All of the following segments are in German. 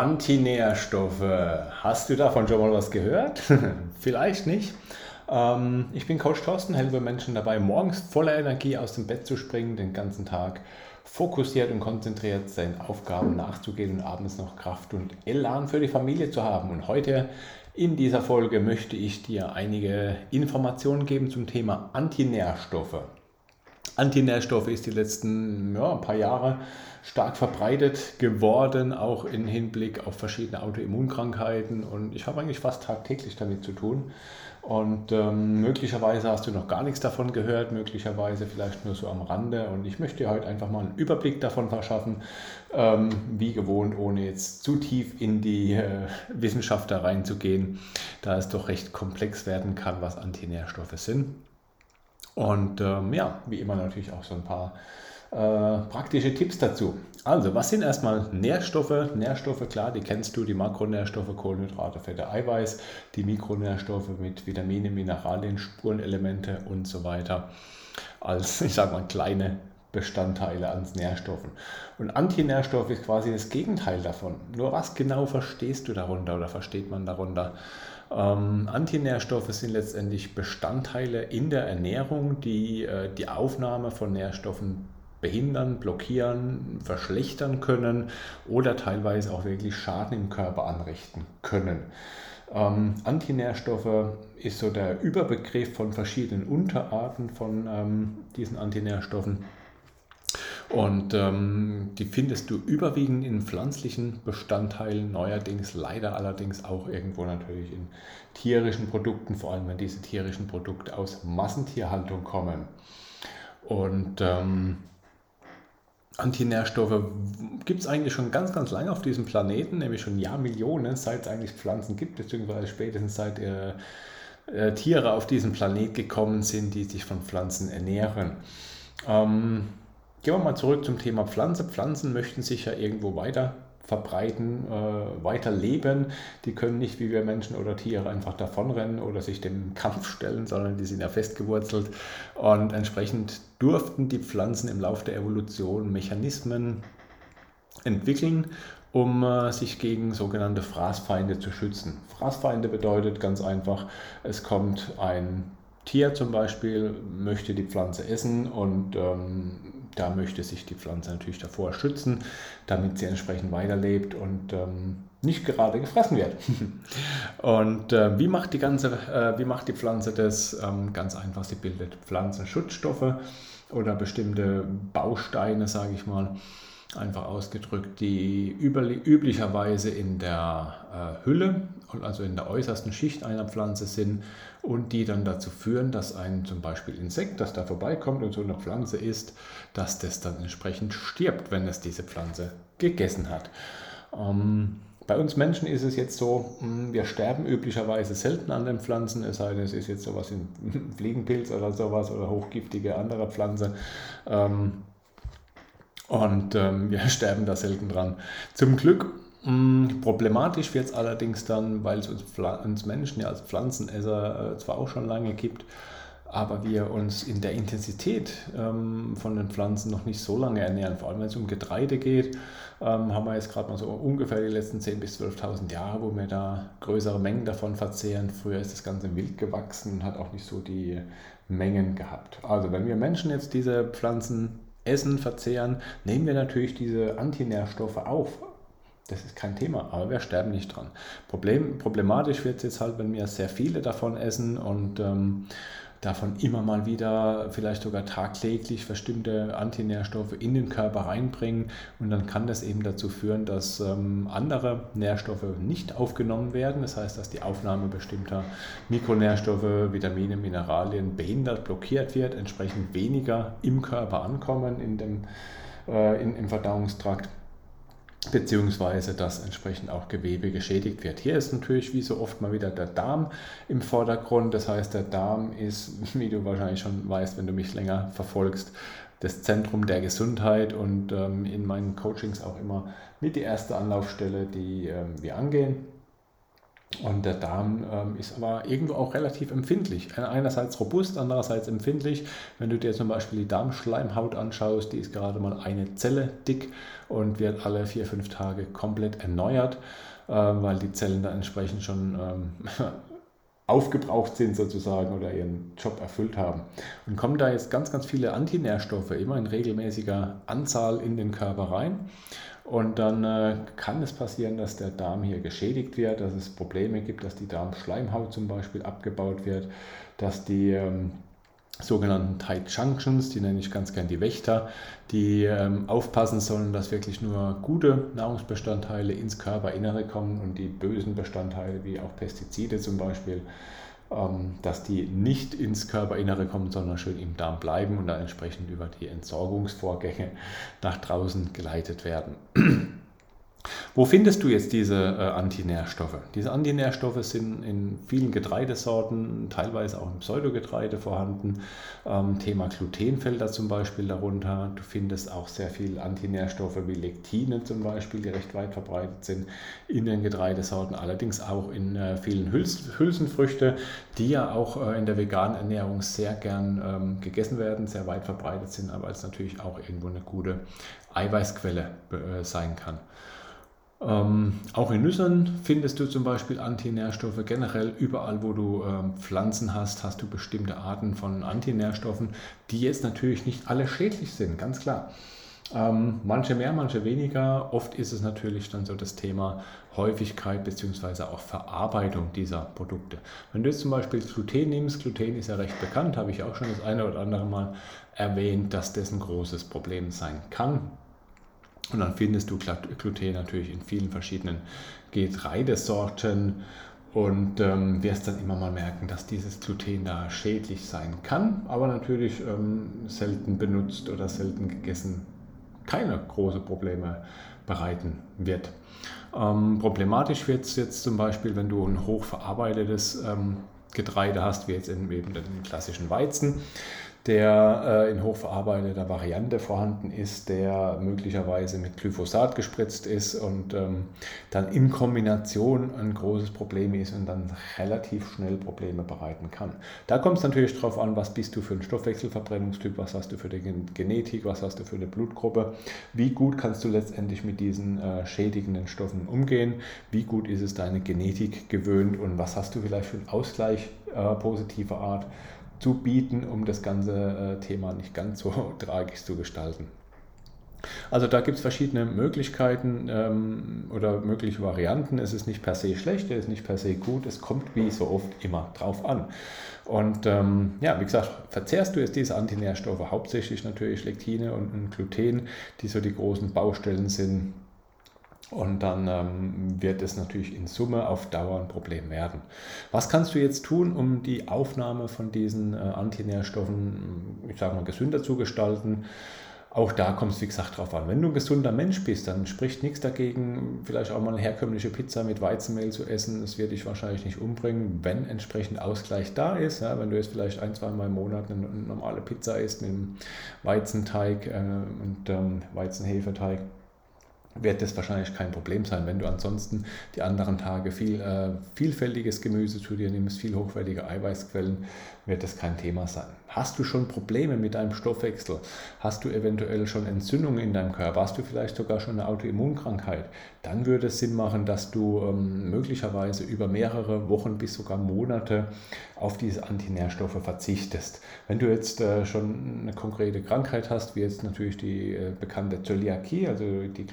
Antinährstoffe. Hast du davon schon mal was gehört? Vielleicht nicht. Ähm, ich bin Coach Thorsten, helfe Menschen dabei, morgens voller Energie aus dem Bett zu springen, den ganzen Tag fokussiert und konzentriert seinen Aufgaben nachzugehen und abends noch Kraft und Elan für die Familie zu haben. Und heute in dieser Folge möchte ich dir einige Informationen geben zum Thema Antinährstoffe. Antinährstoffe ist die letzten ja, paar Jahre stark verbreitet geworden, auch im Hinblick auf verschiedene Autoimmunkrankheiten. Und ich habe eigentlich fast tagtäglich damit zu tun. Und ähm, möglicherweise hast du noch gar nichts davon gehört, möglicherweise vielleicht nur so am Rande. Und ich möchte dir heute einfach mal einen Überblick davon verschaffen, ähm, wie gewohnt, ohne jetzt zu tief in die äh, Wissenschaft da reinzugehen, da es doch recht komplex werden kann, was Antinährstoffe sind. Und ähm, ja, wie immer natürlich auch so ein paar äh, praktische Tipps dazu. Also, was sind erstmal Nährstoffe? Nährstoffe, klar, die kennst du, die Makronährstoffe, Kohlenhydrate, Fette, Eiweiß, die Mikronährstoffe mit Vitamine, Mineralien, Spurenelemente und so weiter. Als, ich sage mal, kleine Bestandteile an Nährstoffen. Und Antinährstoff ist quasi das Gegenteil davon. Nur was genau verstehst du darunter oder versteht man darunter? Ähm, Antinährstoffe sind letztendlich Bestandteile in der Ernährung, die äh, die Aufnahme von Nährstoffen behindern, blockieren, verschlechtern können oder teilweise auch wirklich Schaden im Körper anrichten können. Ähm, Antinährstoffe ist so der Überbegriff von verschiedenen Unterarten von ähm, diesen Antinährstoffen. Und ähm, die findest du überwiegend in pflanzlichen Bestandteilen, neuerdings leider allerdings auch irgendwo natürlich in tierischen Produkten, vor allem wenn diese tierischen Produkte aus Massentierhaltung kommen. Und ähm, Antinährstoffe gibt es eigentlich schon ganz, ganz lange auf diesem Planeten, nämlich schon Jahrmillionen, seit es eigentlich Pflanzen gibt, beziehungsweise spätestens seit äh, äh, Tiere auf diesen Planet gekommen sind, die sich von Pflanzen ernähren. Ähm, gehen wir mal zurück zum Thema Pflanze. Pflanzen möchten sich ja irgendwo weiter verbreiten, äh, weiter leben. Die können nicht wie wir Menschen oder Tiere einfach davonrennen oder sich dem Kampf stellen, sondern die sind ja festgewurzelt. Und entsprechend durften die Pflanzen im Laufe der Evolution Mechanismen entwickeln, um äh, sich gegen sogenannte Fraßfeinde zu schützen. Fraßfeinde bedeutet ganz einfach, es kommt ein Tier zum Beispiel, möchte die Pflanze essen und ähm, da möchte sich die Pflanze natürlich davor schützen, damit sie entsprechend weiterlebt und ähm, nicht gerade gefressen wird. und äh, wie, macht die ganze, äh, wie macht die Pflanze das? Ähm, ganz einfach, sie bildet Pflanzenschutzstoffe oder bestimmte Bausteine, sage ich mal, einfach ausgedrückt, die üblicherweise in der äh, Hülle, also in der äußersten Schicht einer Pflanze sind und die dann dazu führen, dass ein zum Beispiel Insekt, das da vorbeikommt und so eine Pflanze isst, dass das dann entsprechend stirbt, wenn es diese Pflanze gegessen hat. Ähm, bei uns Menschen ist es jetzt so, hm, wir sterben üblicherweise selten an den Pflanzen, es sei denn, es ist jetzt sowas wie ein Fliegenpilz oder sowas oder hochgiftige andere Pflanze. Ähm, und ähm, wir sterben da selten dran. Zum Glück hm, Problematisch wird es allerdings dann, weil es uns, uns, Menschen ja als Pflanzenesser äh, zwar auch schon lange gibt, aber wir uns in der Intensität ähm, von den Pflanzen noch nicht so lange ernähren. Vor allem wenn es um Getreide geht, ähm, haben wir jetzt gerade mal so ungefähr die letzten 10.000 bis 12.000 Jahre, wo wir da größere Mengen davon verzehren. Früher ist das Ganze wild gewachsen und hat auch nicht so die Mengen gehabt. Also wenn wir Menschen jetzt diese Pflanzen essen, verzehren, nehmen wir natürlich diese Antinährstoffe auf das ist kein Thema, aber wir sterben nicht dran. Problem, problematisch wird es jetzt halt, wenn wir sehr viele davon essen und ähm, davon immer mal wieder, vielleicht sogar tagtäglich bestimmte Antinährstoffe in den Körper reinbringen. Und dann kann das eben dazu führen, dass ähm, andere Nährstoffe nicht aufgenommen werden. Das heißt, dass die Aufnahme bestimmter Mikronährstoffe, Vitamine, Mineralien behindert, blockiert wird, entsprechend weniger im Körper ankommen in dem, äh, in, im Verdauungstrakt beziehungsweise dass entsprechend auch Gewebe geschädigt wird. Hier ist natürlich wie so oft mal wieder der Darm im Vordergrund. Das heißt, der Darm ist, wie du wahrscheinlich schon weißt, wenn du mich länger verfolgst, das Zentrum der Gesundheit und ähm, in meinen Coachings auch immer mit die erste Anlaufstelle, die ähm, wir angehen. Und der Darm ähm, ist aber irgendwo auch relativ empfindlich. Einerseits robust, andererseits empfindlich. Wenn du dir zum Beispiel die Darmschleimhaut anschaust, die ist gerade mal eine Zelle dick und wird alle vier, fünf Tage komplett erneuert, äh, weil die Zellen da entsprechend schon ähm, aufgebraucht sind sozusagen oder ihren Job erfüllt haben. Und kommen da jetzt ganz, ganz viele Antinährstoffe immer in regelmäßiger Anzahl in den Körper rein. Und dann äh, kann es passieren, dass der Darm hier geschädigt wird, dass es Probleme gibt, dass die Darmschleimhaut zum Beispiel abgebaut wird, dass die ähm, sogenannten Tight Junctions, die nenne ich ganz gern die Wächter, die ähm, aufpassen sollen, dass wirklich nur gute Nahrungsbestandteile ins Körperinnere kommen und die bösen Bestandteile wie auch Pestizide zum Beispiel, dass die nicht ins Körperinnere kommen, sondern schön im Darm bleiben und dann entsprechend über die Entsorgungsvorgänge nach draußen geleitet werden. Wo findest du jetzt diese äh, Antinährstoffe? Diese Antinährstoffe sind in vielen Getreidesorten, teilweise auch im Pseudogetreide vorhanden. Ähm, Thema Gluten fällt da zum Beispiel darunter. Du findest auch sehr viele Antinährstoffe wie Lektine zum Beispiel, die recht weit verbreitet sind in den Getreidesorten, allerdings auch in äh, vielen Hüls Hülsenfrüchte, die ja auch äh, in der veganen Ernährung sehr gern ähm, gegessen werden, sehr weit verbreitet sind, aber als natürlich auch irgendwo eine gute Eiweißquelle äh, sein kann. Ähm, auch in Nüssen findest du zum Beispiel Antinährstoffe. Generell überall, wo du ähm, Pflanzen hast, hast du bestimmte Arten von Antinährstoffen, die jetzt natürlich nicht alle schädlich sind, ganz klar. Ähm, manche mehr, manche weniger. Oft ist es natürlich dann so das Thema Häufigkeit bzw. auch Verarbeitung dieser Produkte. Wenn du jetzt zum Beispiel Gluten nimmst, Gluten ist ja recht bekannt, habe ich auch schon das eine oder andere Mal erwähnt, dass das ein großes Problem sein kann und dann findest du Gluten natürlich in vielen verschiedenen Getreidesorten und ähm, wirst dann immer mal merken, dass dieses Gluten da schädlich sein kann, aber natürlich ähm, selten benutzt oder selten gegessen keine großen Probleme bereiten wird. Ähm, problematisch wird es jetzt zum Beispiel, wenn du ein hochverarbeitetes ähm, Getreide hast, wie jetzt eben den klassischen Weizen der äh, in hochverarbeiteter Variante vorhanden ist, der möglicherweise mit Glyphosat gespritzt ist und ähm, dann in Kombination ein großes Problem ist und dann relativ schnell Probleme bereiten kann. Da kommt es natürlich darauf an, was bist du für ein Stoffwechselverbrennungstyp, was hast du für die Genetik, was hast du für eine Blutgruppe, wie gut kannst du letztendlich mit diesen äh, schädigenden Stoffen umgehen, wie gut ist es deine Genetik gewöhnt und was hast du vielleicht für einen Ausgleich äh, positiver Art zu bieten, um das ganze äh, Thema nicht ganz so tragisch zu gestalten. Also da gibt es verschiedene Möglichkeiten ähm, oder mögliche Varianten. Es ist nicht per se schlecht, es ist nicht per se gut, es kommt wie so oft immer drauf an. Und ähm, ja, wie gesagt, verzehrst du jetzt diese Antinährstoffe, hauptsächlich natürlich Lektine und, und Gluten, die so die großen Baustellen sind und dann ähm, wird es natürlich in Summe auf Dauer ein Problem werden. Was kannst du jetzt tun, um die Aufnahme von diesen äh, Antinährstoffen, ich sage mal, gesünder zu gestalten? Auch da kommt es, wie gesagt, drauf an. Wenn du ein gesunder Mensch bist, dann spricht nichts dagegen, vielleicht auch mal eine herkömmliche Pizza mit Weizenmehl zu essen. Das wird dich wahrscheinlich nicht umbringen, wenn entsprechend Ausgleich da ist. Ja, wenn du jetzt vielleicht ein, zwei Mal im Monat eine, eine normale Pizza isst mit einem Weizenteig äh, und ähm, Weizenhefeteig wird das wahrscheinlich kein Problem sein. Wenn du ansonsten die anderen Tage viel äh, vielfältiges Gemüse zu dir nimmst, viel hochwertige Eiweißquellen, wird das kein Thema sein. Hast du schon Probleme mit deinem Stoffwechsel? Hast du eventuell schon Entzündungen in deinem Körper? Hast du vielleicht sogar schon eine Autoimmunkrankheit? Dann würde es Sinn machen, dass du ähm, möglicherweise über mehrere Wochen bis sogar Monate auf diese Antinährstoffe verzichtest. Wenn du jetzt äh, schon eine konkrete Krankheit hast, wie jetzt natürlich die äh, bekannte Zöliakie, also die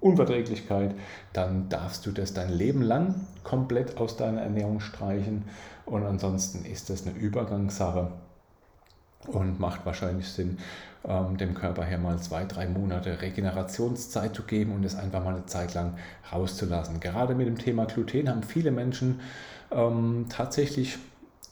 Glutenunverträglichkeit, dann darfst du das dein Leben lang komplett aus deiner Ernährung streichen und ansonsten ist das eine Übergangssache und macht wahrscheinlich Sinn, ähm, dem Körper hier mal zwei, drei Monate Regenerationszeit zu geben und es einfach mal eine Zeit lang rauszulassen. Gerade mit dem Thema Gluten haben viele Menschen ähm, tatsächlich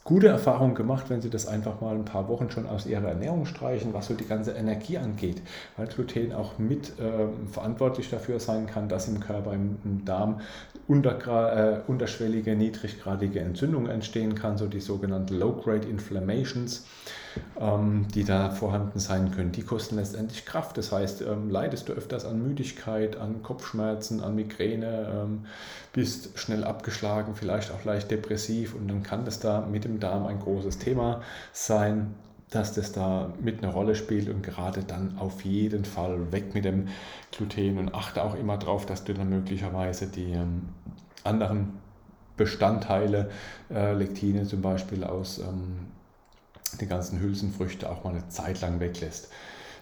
gute Erfahrungen gemacht, wenn sie das einfach mal ein paar Wochen schon aus ihrer Ernährung streichen, was so die ganze Energie angeht, weil Gluten auch mit äh, verantwortlich dafür sein kann, dass im Körper, im, im Darm untergra äh, unterschwellige, niedriggradige Entzündungen entstehen kann, so die sogenannten Low-Grade Inflammations. Ähm, die da vorhanden sein können, die kosten letztendlich Kraft. Das heißt, ähm, leidest du öfters an Müdigkeit, an Kopfschmerzen, an Migräne, ähm, bist schnell abgeschlagen, vielleicht auch leicht depressiv und dann kann das da mit dem Darm ein großes Thema sein dass das da mit eine Rolle spielt und gerade dann auf jeden Fall weg mit dem Gluten und achte auch immer darauf, dass du dann möglicherweise die anderen Bestandteile, äh, Lektine zum Beispiel aus ähm, den ganzen Hülsenfrüchten auch mal eine Zeit lang weglässt.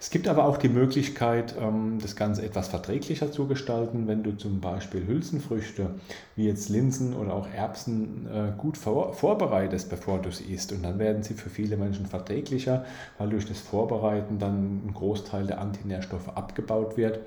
Es gibt aber auch die Möglichkeit, ähm, das Ganze etwas verträglicher zu gestalten, wenn du zum Beispiel Hülsenfrüchte wie jetzt Linsen oder auch Erbsen äh, gut vorbereitest, bevor du sie isst. Und dann werden sie für viele Menschen verträglicher, weil durch das Vorbereiten dann ein Großteil der Antinährstoffe abgebaut wird.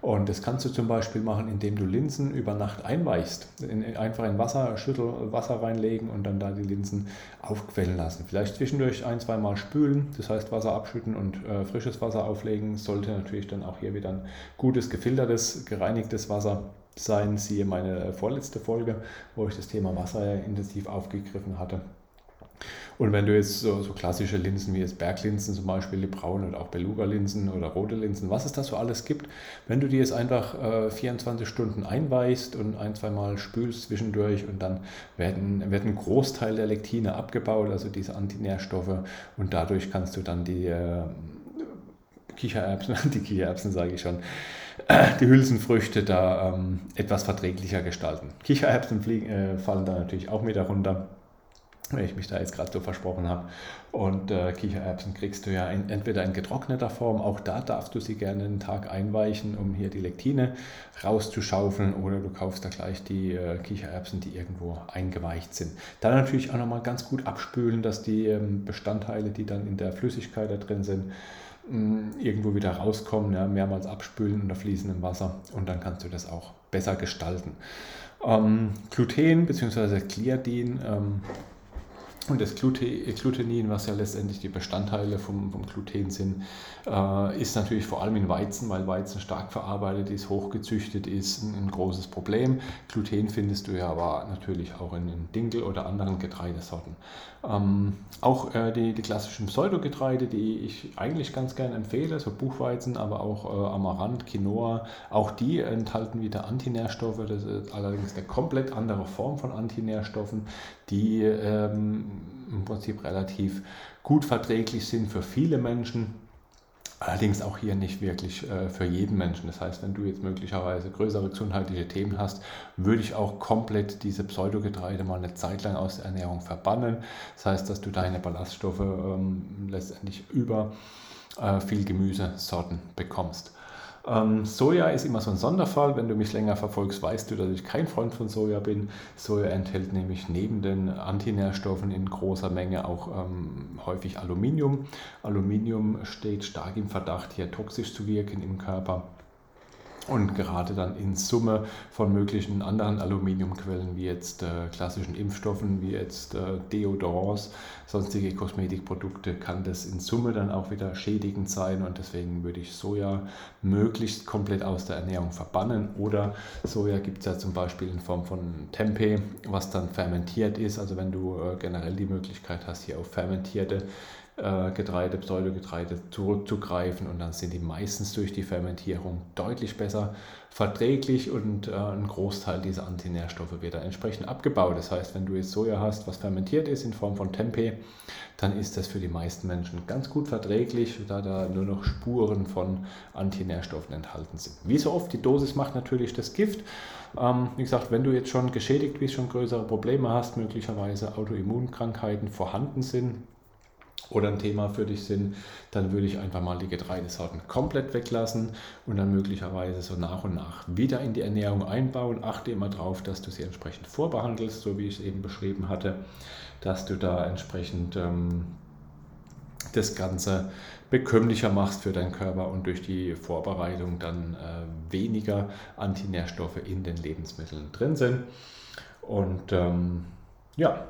Und das kannst du zum Beispiel machen, indem du Linsen über Nacht einweichst. In, einfach in Wasser, Schüttel Wasser reinlegen und dann da die Linsen aufquellen lassen. Vielleicht zwischendurch ein, zwei Mal spülen, das heißt Wasser abschütten und äh, frisches Wasser auflegen. Sollte natürlich dann auch hier wieder ein gutes, gefiltertes, gereinigtes Wasser sein. Siehe meine vorletzte Folge, wo ich das Thema Wasser intensiv aufgegriffen hatte. Und wenn du jetzt so, so klassische Linsen wie jetzt Berglinsen zum Beispiel, die braunen oder auch Beluga-Linsen oder rote Linsen, was es da so alles gibt, wenn du die jetzt einfach äh, 24 Stunden einweichst und ein, zwei Mal spülst zwischendurch und dann werden, wird ein Großteil der Lektine abgebaut, also diese Antinährstoffe und dadurch kannst du dann die äh, Kichererbsen, die Kichererbsen sage ich schon, die Hülsenfrüchte da ähm, etwas verträglicher gestalten. Kichererbsen fliegen, äh, fallen da natürlich auch mit darunter wenn ich mich da jetzt gerade so versprochen habe. Und äh, Kichererbsen kriegst du ja in, entweder in getrockneter Form, auch da darfst du sie gerne einen Tag einweichen, um hier die Lektine rauszuschaufeln, oder du kaufst da gleich die äh, Kichererbsen, die irgendwo eingeweicht sind. Dann natürlich auch nochmal ganz gut abspülen, dass die ähm, Bestandteile, die dann in der Flüssigkeit da drin sind, mm, irgendwo wieder rauskommen, ja, mehrmals abspülen unter fließendem Wasser und dann kannst du das auch besser gestalten. Ähm, Gluten bzw. Gliadin ähm, und das Glutenin, was ja letztendlich die Bestandteile vom, vom Gluten sind, äh, ist natürlich vor allem in Weizen, weil Weizen stark verarbeitet ist, hochgezüchtet ist, ein, ein großes Problem. Gluten findest du ja aber natürlich auch in, in Dinkel oder anderen Getreidesorten. Ähm, auch äh, die, die klassischen Pseudogetreide, die ich eigentlich ganz gerne empfehle, so Buchweizen, aber auch äh, Amaranth, Quinoa, auch die enthalten wieder Antinährstoffe. Das ist allerdings eine komplett andere Form von Antinährstoffen, die ähm, Prinzip relativ gut verträglich sind für viele Menschen Allerdings auch hier nicht wirklich äh, für jeden Menschen. Das heißt, wenn du jetzt möglicherweise größere gesundheitliche Themen hast, würde ich auch komplett diese Pseudogetreide mal eine Zeit lang aus der Ernährung verbannen. Das heißt, dass du deine Ballaststoffe ähm, letztendlich über äh, viel Gemüsesorten bekommst. Ähm, Soja ist immer so ein Sonderfall. Wenn du mich länger verfolgst, weißt du, dass ich kein Freund von Soja bin. Soja enthält nämlich neben den Antinährstoffen in großer Menge auch ähm, häufig Aluminium. Aluminium steht stark im Verdacht, hier toxisch zu wirken im Körper und gerade dann in Summe von möglichen anderen Aluminiumquellen wie jetzt äh, klassischen Impfstoffen, wie jetzt äh, Deodorants, sonstige Kosmetikprodukte, kann das in Summe dann auch wieder schädigend sein. Und deswegen würde ich Soja möglichst komplett aus der Ernährung verbannen. Oder Soja gibt es ja zum Beispiel in Form von Tempeh, was dann fermentiert ist, also wenn du äh, generell die Möglichkeit hast, hier auf fermentierte äh, Getreide, Pseudogetreide zurückzugreifen und dann sind die meistens durch die Fermentierung deutlich besser verträglich und äh, ein Großteil dieser Antinährstoffe wird dann entsprechend abgebaut. Das heißt, wenn du jetzt Soja hast, was fermentiert ist in Form von Tempeh, dann ist das für die meisten Menschen ganz gut verträglich, da da nur noch Spuren von Antinährstoffen enthalten sind. Wie so oft, die Dosis macht natürlich das Gift. Ähm, wie gesagt, wenn du jetzt schon geschädigt bist, schon größere Probleme hast, möglicherweise Autoimmunkrankheiten vorhanden sind, oder ein Thema für dich sind, dann würde ich einfach mal die Getreidesorten komplett weglassen und dann möglicherweise so nach und nach wieder in die Ernährung einbauen. Achte immer darauf, dass du sie entsprechend vorbehandelst, so wie ich es eben beschrieben hatte, dass du da entsprechend ähm, das Ganze bekömmlicher machst für deinen Körper und durch die Vorbereitung dann äh, weniger Antinährstoffe in den Lebensmitteln drin sind. Und ähm, ja,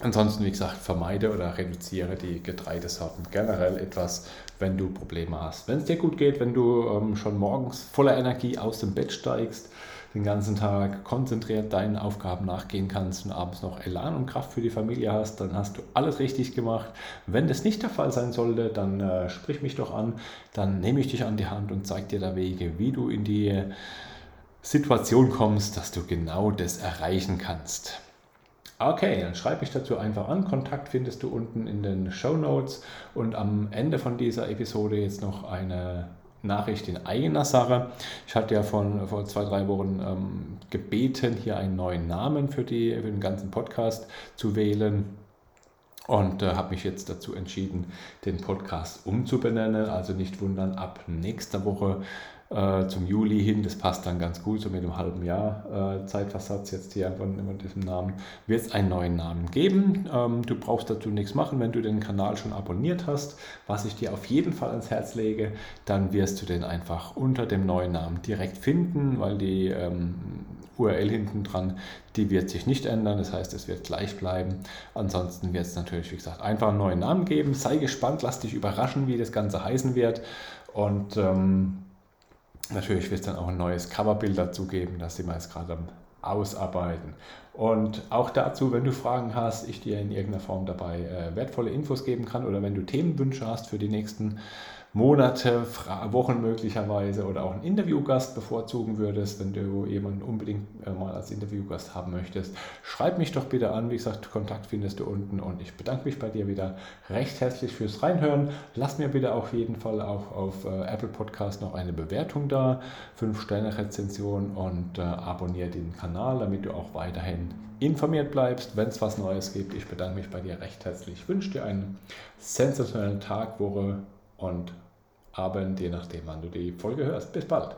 Ansonsten, wie gesagt, vermeide oder reduziere die Getreidesorten generell etwas, wenn du Probleme hast. Wenn es dir gut geht, wenn du ähm, schon morgens voller Energie aus dem Bett steigst, den ganzen Tag konzentriert deinen Aufgaben nachgehen kannst und abends noch Elan und Kraft für die Familie hast, dann hast du alles richtig gemacht. Wenn das nicht der Fall sein sollte, dann äh, sprich mich doch an, dann nehme ich dich an die Hand und zeige dir da Wege, wie du in die Situation kommst, dass du genau das erreichen kannst. Okay, dann schreib mich dazu einfach an. Kontakt findest du unten in den Show Notes und am Ende von dieser Episode jetzt noch eine Nachricht in eigener Sache. Ich hatte ja von, vor zwei, drei Wochen ähm, gebeten, hier einen neuen Namen für, die, für den ganzen Podcast zu wählen und äh, habe mich jetzt dazu entschieden, den Podcast umzubenennen. Also nicht wundern, ab nächster Woche äh, zum Juli hin, das passt dann ganz gut, so mit einem halben Jahr äh, Zeitversatz jetzt hier von, von diesem Namen, wird es einen neuen Namen geben. Ähm, du brauchst dazu nichts machen, wenn du den Kanal schon abonniert hast, was ich dir auf jeden Fall ans Herz lege, dann wirst du den einfach unter dem neuen Namen direkt finden, weil die ähm, URL hinten dran, die wird sich nicht ändern, das heißt, es wird gleich bleiben. Ansonsten wird es natürlich, wie gesagt, einfach einen neuen Namen geben. Sei gespannt, lass dich überraschen, wie das Ganze heißen wird. Und ähm, natürlich wird es dann auch ein neues Coverbild dazu geben, das sind wir jetzt gerade am Ausarbeiten. Und auch dazu, wenn du Fragen hast, ich dir in irgendeiner Form dabei äh, wertvolle Infos geben kann oder wenn du Themenwünsche hast für die nächsten Monate, Wochen möglicherweise oder auch einen Interviewgast bevorzugen würdest, wenn du jemanden unbedingt äh, mal als Interviewgast haben möchtest, schreib mich doch bitte an. Wie gesagt, Kontakt findest du unten und ich bedanke mich bei dir wieder recht herzlich fürs Reinhören. Lass mir bitte auf jeden Fall auch auf äh, Apple Podcast noch eine Bewertung da, 5-Sterne-Rezension und äh, abonniere den Kanal, damit du auch weiterhin informiert bleibst, wenn es was Neues gibt. Ich bedanke mich bei dir recht herzlich. Ich wünsche dir einen sensationellen Tag, Woche und Abend, je nachdem, wann du die Folge hörst. Bis bald.